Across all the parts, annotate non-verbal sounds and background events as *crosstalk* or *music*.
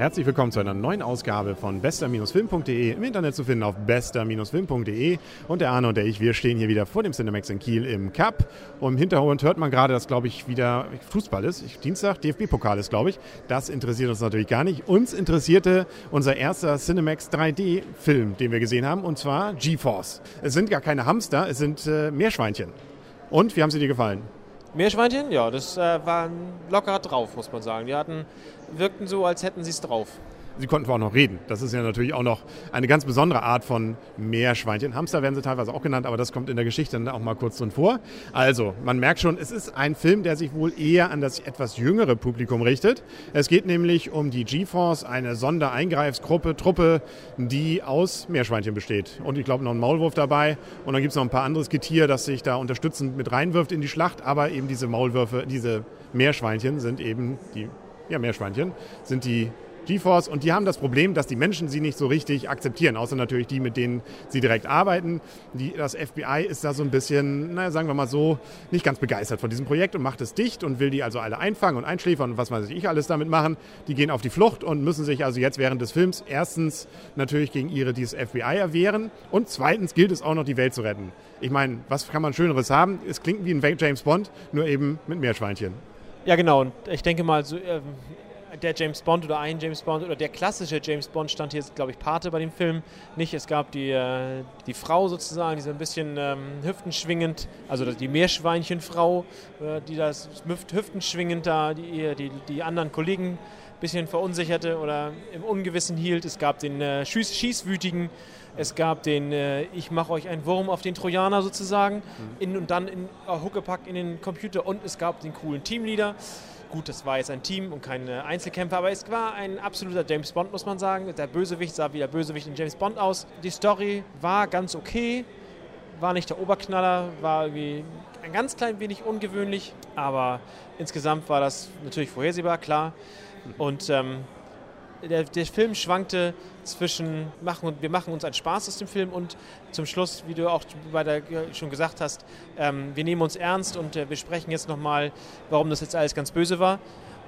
Herzlich willkommen zu einer neuen Ausgabe von bester-film.de. Im Internet zu finden auf bester-film.de. Und der Arne und der ich, wir stehen hier wieder vor dem Cinemax in Kiel im Cup. Und im Hintergrund hört man gerade, dass, glaube ich, wieder Fußball ist. Dienstag, DFB-Pokal ist, glaube ich. Das interessiert uns natürlich gar nicht. Uns interessierte unser erster Cinemax 3D-Film, den wir gesehen haben, und zwar GeForce. Es sind gar keine Hamster, es sind äh, Meerschweinchen. Und wie haben sie dir gefallen? Meerschweinchen, ja, das äh, waren locker drauf, muss man sagen. Die hatten, wirkten so, als hätten sie es drauf sie konnten auch noch reden. Das ist ja natürlich auch noch eine ganz besondere Art von Meerschweinchen. Hamster werden sie teilweise auch genannt, aber das kommt in der Geschichte dann auch mal kurz drin vor. Also, man merkt schon, es ist ein Film, der sich wohl eher an das etwas jüngere Publikum richtet. Es geht nämlich um die G-Force, eine Sondereingreifsgruppe, Truppe, die aus Meerschweinchen besteht. Und ich glaube noch ein Maulwurf dabei. Und dann gibt es noch ein paar anderes Getier, das sich da unterstützend mit reinwirft in die Schlacht. Aber eben diese Maulwürfe, diese Meerschweinchen sind eben die ja, Meerschweinchen, sind die GeForce und die haben das Problem, dass die Menschen sie nicht so richtig akzeptieren, außer natürlich die, mit denen sie direkt arbeiten. Die, das FBI ist da so ein bisschen, naja, sagen wir mal so, nicht ganz begeistert von diesem Projekt und macht es dicht und will die also alle einfangen und einschläfern und was weiß ich alles damit machen. Die gehen auf die Flucht und müssen sich also jetzt während des Films erstens natürlich gegen ihre dieses FBI erwehren und zweitens gilt es auch noch, die Welt zu retten. Ich meine, was kann man Schöneres haben? Es klingt wie ein James Bond, nur eben mit Meerschweinchen. Ja, genau. Und ich denke mal, so, äh, der James Bond oder ein James Bond oder der klassische James Bond stand hier, glaube ich, Pate bei dem Film nicht. Es gab die, äh, die Frau sozusagen, die so ein bisschen ähm, hüftenschwingend, also die Meerschweinchenfrau, äh, die das hüftenschwingend da die, die, die anderen Kollegen ein bisschen verunsicherte oder im Ungewissen hielt. Es gab den äh, Schieß Schießwütigen, es gab den äh, Ich mache euch einen Wurm auf den Trojaner sozusagen mhm. in, und dann in uh, Huckepack in den Computer und es gab den coolen Teamleader. Gut, das war jetzt ein Team und kein Einzelkämpfer, aber es war ein absoluter James Bond, muss man sagen. Der Bösewicht sah wie der Bösewicht in James Bond aus. Die Story war ganz okay, war nicht der Oberknaller, war irgendwie ein ganz klein wenig ungewöhnlich, aber insgesamt war das natürlich vorhersehbar, klar. Und ähm, der, der, Film schwankte zwischen, machen, wir machen uns einen Spaß aus dem Film und zum Schluss, wie du auch bei der, schon gesagt hast, ähm, wir nehmen uns ernst und äh, wir sprechen jetzt nochmal, warum das jetzt alles ganz böse war.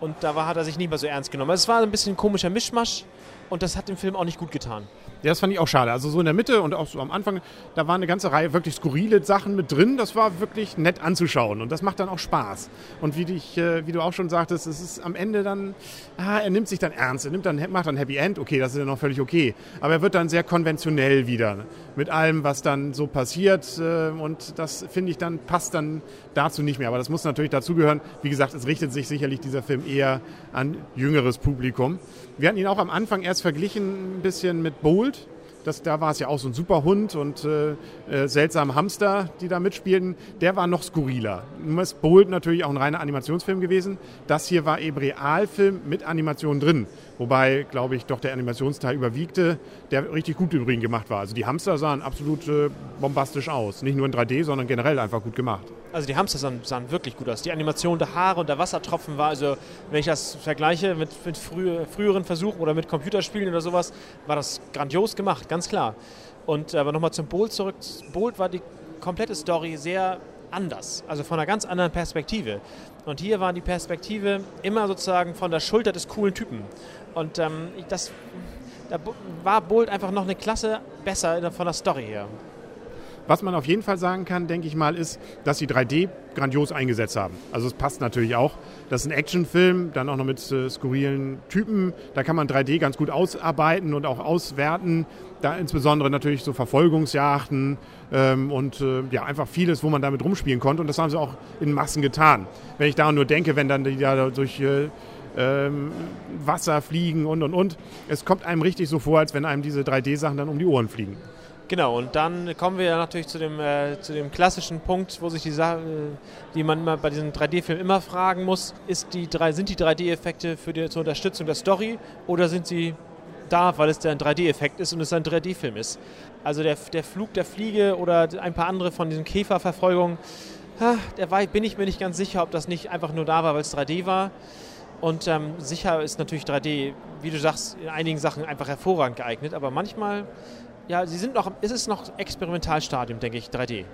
Und da war, hat er sich nicht mehr so ernst genommen. Also es war ein bisschen ein komischer Mischmasch und das hat dem Film auch nicht gut getan. Ja, das fand ich auch schade. Also so in der Mitte und auch so am Anfang, da war eine ganze Reihe wirklich skurrile Sachen mit drin. Das war wirklich nett anzuschauen und das macht dann auch Spaß. Und wie, dich, äh, wie du auch schon sagtest, es ist am Ende dann, ah, er nimmt sich dann ernst, er nimmt dann, macht dann Happy End, okay, das ist ja noch völlig okay. Aber er wird dann sehr konventionell wieder mit allem, was dann so passiert äh, und das finde ich dann passt dann dazu nicht mehr. Aber das muss natürlich dazugehören. Wie gesagt, es richtet sich sicherlich dieser Film eher an jüngeres Publikum. Wir hatten ihn auch am Anfang erst verglichen ein bisschen mit Bold. Das, da war es ja auch so ein Superhund und äh, äh, seltsame Hamster, die da mitspielten. Der war noch skurriler. Nun ist Bold natürlich auch ein reiner Animationsfilm gewesen. Das hier war eben Realfilm mit Animation drin. Wobei, glaube ich, doch der Animationsteil überwiegte, der richtig gut übrigens gemacht war. Also die Hamster sahen absolut äh, bombastisch aus. Nicht nur in 3D, sondern generell einfach gut gemacht. Also die Hamster sahen, sahen, wirklich gut aus. Die Animation der Haare und der Wassertropfen war, also wenn ich das vergleiche mit, mit früh, früheren Versuchen oder mit Computerspielen oder sowas, war das grandios gemacht, ganz klar. Und aber nochmal zum Bolt zurück. Bolt war die komplette Story sehr anders, also von einer ganz anderen Perspektive. Und hier war die Perspektive immer sozusagen von der Schulter des coolen Typen. Und ähm, das, da war Bolt einfach noch eine Klasse besser von der Story her. Was man auf jeden Fall sagen kann, denke ich mal, ist, dass sie 3D grandios eingesetzt haben. Also es passt natürlich auch. Das ist ein Actionfilm, dann auch noch mit äh, skurrilen Typen. Da kann man 3D ganz gut ausarbeiten und auch auswerten. Da insbesondere natürlich so Verfolgungsjachten ähm, und äh, ja, einfach vieles, wo man damit rumspielen konnte. Und das haben sie auch in Massen getan. Wenn ich da nur denke, wenn dann die da durch äh, ähm, Wasser fliegen und und und. Es kommt einem richtig so vor, als wenn einem diese 3D-Sachen dann um die Ohren fliegen. Genau, und dann kommen wir natürlich zu dem, äh, zu dem klassischen Punkt, wo sich die Sache, die man bei diesem 3D-Film immer fragen muss, ist die sind die 3D-Effekte für die, zur Unterstützung der Story oder sind sie da, weil es der ein 3D-Effekt ist und es ein 3D-Film ist? Also der, der Flug der Fliege oder ein paar andere von diesen Käferverfolgungen, da bin ich mir nicht ganz sicher, ob das nicht einfach nur da war, weil es 3D war. Und ähm, sicher ist natürlich 3D, wie du sagst, in einigen Sachen einfach hervorragend geeignet, aber manchmal ja, sie sind noch, ist es noch Experimentalstadium, denke ich, 3D.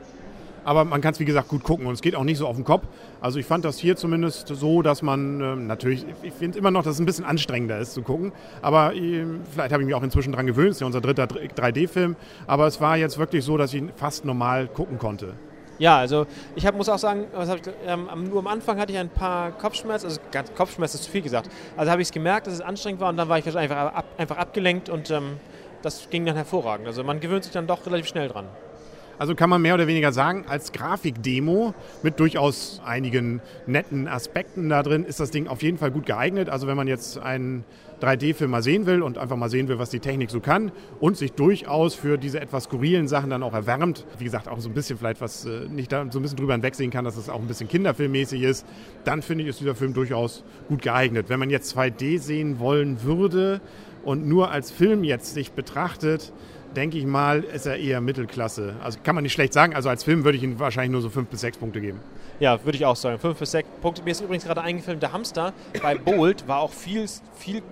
Aber man kann es, wie gesagt, gut gucken und es geht auch nicht so auf den Kopf. Also ich fand das hier zumindest so, dass man äh, natürlich, ich finde immer noch, dass es ein bisschen anstrengender ist zu gucken. Aber äh, vielleicht habe ich mich auch inzwischen daran gewöhnt, es ist ja unser dritter 3D-Film. Aber es war jetzt wirklich so, dass ich ihn fast normal gucken konnte. Ja, also ich hab, muss auch sagen, ich, ähm, nur am Anfang hatte ich ein paar Kopfschmerzen, also ganz, Kopfschmerzen ist zu viel gesagt. Also habe ich es gemerkt, dass es anstrengend war und dann war ich einfach, ab, einfach abgelenkt und ähm, das ging dann hervorragend. Also man gewöhnt sich dann doch relativ schnell dran. Also kann man mehr oder weniger sagen, als Grafikdemo mit durchaus einigen netten Aspekten da drin ist das Ding auf jeden Fall gut geeignet. Also wenn man jetzt einen 3D-Film mal sehen will und einfach mal sehen will, was die Technik so kann und sich durchaus für diese etwas skurrilen Sachen dann auch erwärmt, wie gesagt, auch so ein bisschen vielleicht was äh, nicht da so ein bisschen drüber hinwegsehen kann, dass es auch ein bisschen kinderfilmmäßig ist, dann finde ich, ist dieser Film durchaus gut geeignet. Wenn man jetzt 2D sehen wollen würde und nur als Film jetzt sich betrachtet, denke ich mal, ist er eher Mittelklasse. Also kann man nicht schlecht sagen. Also als Film würde ich ihm wahrscheinlich nur so fünf bis sechs Punkte geben. Ja, würde ich auch sagen. Fünf bis sechs Punkte. Mir ist übrigens gerade eingefilmt, der Hamster bei Bolt war auch viel, viel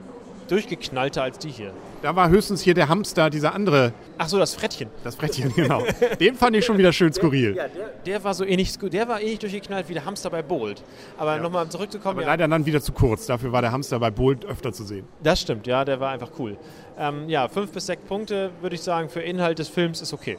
durchgeknallter als die hier. Da war höchstens hier der Hamster, dieser andere. Ach so, das Frettchen. Das Frettchen, *laughs* genau. Den fand ich schon wieder schön skurril. Ja, der, der, war so ähnlich, der war ähnlich durchgeknallt wie der Hamster bei Bolt. Aber ja. nochmal zurückzukommen. Aber ja. leider dann wieder zu kurz. Dafür war der Hamster bei Bolt öfter zu sehen. Das stimmt, ja, der war einfach cool. Ähm, ja, fünf bis sechs Punkte würde ich sagen für Inhalt des Films ist okay.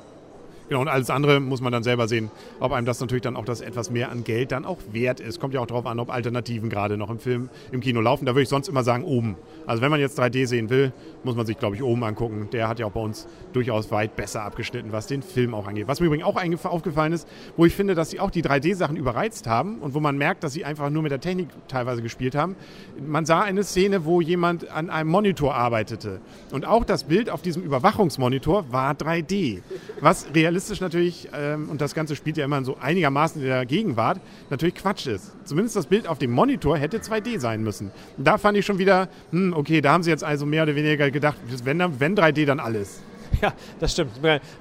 Genau, und alles andere muss man dann selber sehen, ob einem das natürlich dann auch das etwas mehr an Geld dann auch wert ist. Kommt ja auch darauf an, ob Alternativen gerade noch im Film, im Kino laufen. Da würde ich sonst immer sagen, oben. Also wenn man jetzt 3D sehen will, muss man sich, glaube ich, oben angucken. Der hat ja auch bei uns durchaus weit besser abgeschnitten, was den Film auch angeht. Was mir übrigens auch aufgefallen ist, wo ich finde, dass sie auch die 3D-Sachen überreizt haben und wo man merkt, dass sie einfach nur mit der Technik teilweise gespielt haben. Man sah eine Szene, wo jemand an einem Monitor arbeitete. Und auch das Bild auf diesem Überwachungsmonitor war 3D. Was realistisch realistisch natürlich, ähm, und das Ganze spielt ja immer so einigermaßen in der Gegenwart, natürlich Quatsch ist. Zumindest das Bild auf dem Monitor hätte 2D sein müssen. Und da fand ich schon wieder, hm, okay, da haben sie jetzt also mehr oder weniger gedacht, wenn, wenn 3D, dann alles. Ja, das stimmt.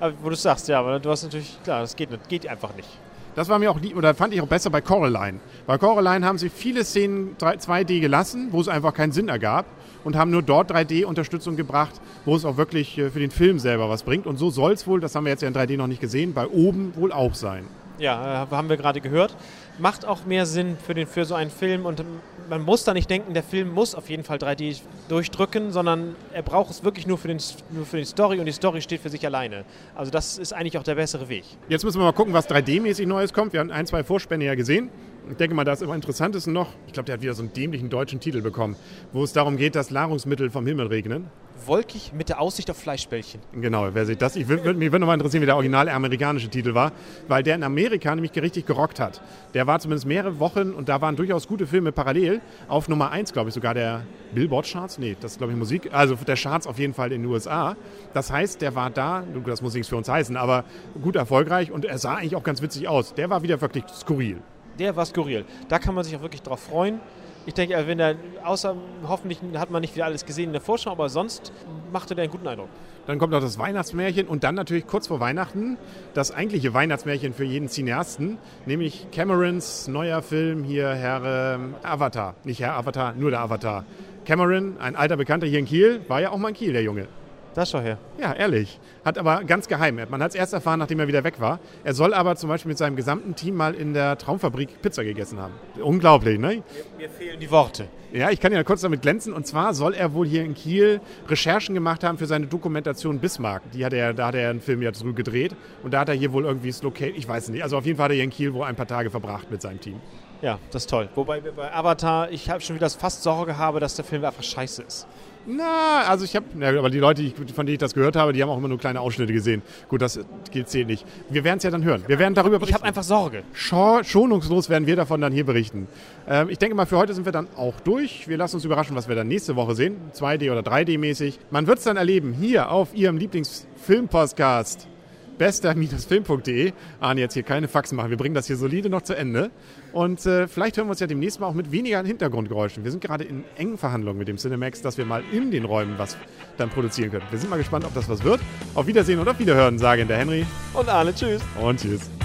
Aber wo du sagst, ja, aber du hast natürlich, klar, das geht, nicht, geht einfach nicht. Das war mir auch lieb, oder fand ich auch besser bei Coraline. Bei Coraline haben sie viele Szenen 2D gelassen, wo es einfach keinen Sinn ergab und haben nur dort 3D-Unterstützung gebracht, wo es auch wirklich äh, für den Film selber was bringt. Und so soll es wohl, das haben wir jetzt ja in 3D noch nicht gesehen, bei oben wohl auch sein. Ja, äh, haben wir gerade gehört. Macht auch mehr Sinn für, den, für so einen Film und man muss da nicht denken, der Film muss auf jeden Fall 3D durchdrücken, sondern er braucht es wirklich nur für, den, nur für die Story und die Story steht für sich alleine. Also das ist eigentlich auch der bessere Weg. Jetzt müssen wir mal gucken, was 3D-mäßig Neues kommt. Wir haben ein, zwei Vorspänne ja gesehen. Ich denke mal, das immer Interessantesten noch, ich glaube, der hat wieder so einen dämlichen deutschen Titel bekommen, wo es darum geht, dass Nahrungsmittel vom Himmel regnen. Wolkig mit der Aussicht auf Fleischbällchen. Genau, wer sieht das? Ich würde mich würde noch mal interessieren, wie der original amerikanische Titel war, weil der in Amerika nämlich richtig gerockt hat. Der war zumindest mehrere Wochen und da waren durchaus gute Filme parallel. Auf Nummer 1, glaube ich, sogar der Billboard-Charts. Nee, das ist, glaube ich, Musik. Also der Charts auf jeden Fall in den USA. Das heißt, der war da, das muss nichts für uns heißen, aber gut erfolgreich und er sah eigentlich auch ganz witzig aus. Der war wieder wirklich skurril der war skurril. Da kann man sich auch wirklich drauf freuen. Ich denke, wenn er, außer hoffentlich hat man nicht wieder alles gesehen in der Vorschau, aber sonst machte der einen guten Eindruck. Dann kommt noch das Weihnachtsmärchen und dann natürlich kurz vor Weihnachten das eigentliche Weihnachtsmärchen für jeden Cineasten, nämlich Camerons neuer Film hier, Herr ähm, Avatar. Nicht Herr Avatar, nur der Avatar. Cameron, ein alter Bekannter hier in Kiel, war ja auch mal in Kiel, der Junge. Das schau her. Ja, ehrlich. Hat aber ganz geheim. Man hat es erst erfahren, nachdem er wieder weg war. Er soll aber zum Beispiel mit seinem gesamten Team mal in der Traumfabrik Pizza gegessen haben. Unglaublich, ne? Mir, mir fehlen die Worte. Ja, ich kann ja kurz damit glänzen. Und zwar soll er wohl hier in Kiel Recherchen gemacht haben für seine Dokumentation Bismarck. Die hat er, da hat er einen Film ja drüber gedreht. Und da hat er hier wohl irgendwie das Locate, ich weiß nicht. Also auf jeden Fall hat er hier in Kiel wohl ein paar Tage verbracht mit seinem Team. Ja, das ist toll. Wobei bei Avatar ich habe schon wieder fast Sorge habe, dass der Film einfach scheiße ist. Na, also ich habe, aber die Leute, von denen ich das gehört habe, die haben auch immer nur kleine Ausschnitte gesehen. Gut, das gilt zählt nicht. Wir werden es ja dann hören. Wir werden darüber berichten. Ich habe einfach Sorge. Schonungslos werden wir davon dann hier berichten. Ähm, ich denke mal, für heute sind wir dann auch durch. Wir lassen uns überraschen, was wir dann nächste Woche sehen. 2D oder 3D-mäßig. Man wird es dann erleben, hier auf Ihrem Lieblingsfilm-Podcast bester-film.de. Arne, jetzt hier keine Faxen machen. Wir bringen das hier solide noch zu Ende. Und äh, vielleicht hören wir uns ja demnächst mal auch mit weniger Hintergrundgeräuschen. Wir sind gerade in engen Verhandlungen mit dem Cinemax, dass wir mal in den Räumen was dann produzieren können. Wir sind mal gespannt, ob das was wird. Auf Wiedersehen und auf Wiederhören, sagen der Henry. Und Arne, tschüss. Und tschüss.